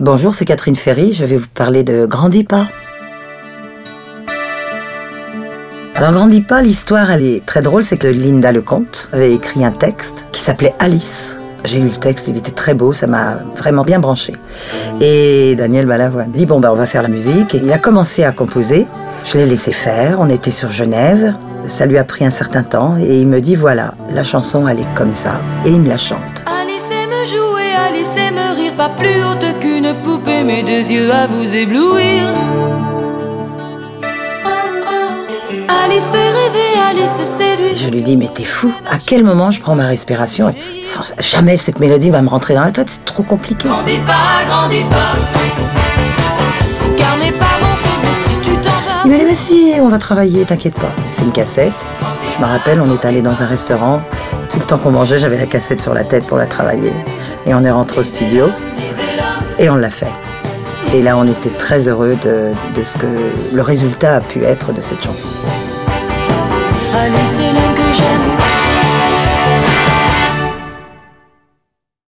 Bonjour, c'est Catherine Ferry. Je vais vous parler de Grandis pas. Dans Grandis pas, l'histoire, elle est très drôle. C'est que Linda Lecomte avait écrit un texte qui s'appelait Alice. J'ai lu le texte, il était très beau, ça m'a vraiment bien branché. Et Daniel Balavoine dit bon ben on va faire la musique. Et il a commencé à composer. Je l'ai laissé faire. On était sur Genève. Ça lui a pris un certain temps et il me dit voilà, la chanson elle est comme ça. Et il me la chante. Alice jouer, Alice rire, pas plus qu'une poupée, mes deux yeux à vous éblouir. Alice fait rêver, Alice séduit. Je lui dis mais t'es fou. À quel moment je prends ma respiration Sans- Jamais cette mélodie va me rentrer dans la tête. C'est trop compliqué. Grandis pas, grandis pas. Car mes parents font si tu t'en vas. Il m'a dit mais si, on va travailler, t'inquiète pas. Il fait une cassette. Je me rappelle, on est allé dans un restaurant. Tout le temps qu'on mangeait, j'avais la cassette sur la tête pour la travailler. Et on est rentré au studio et on l'a fait. Et là, on était très heureux de, ce que le résultat a pu être de cette chanson.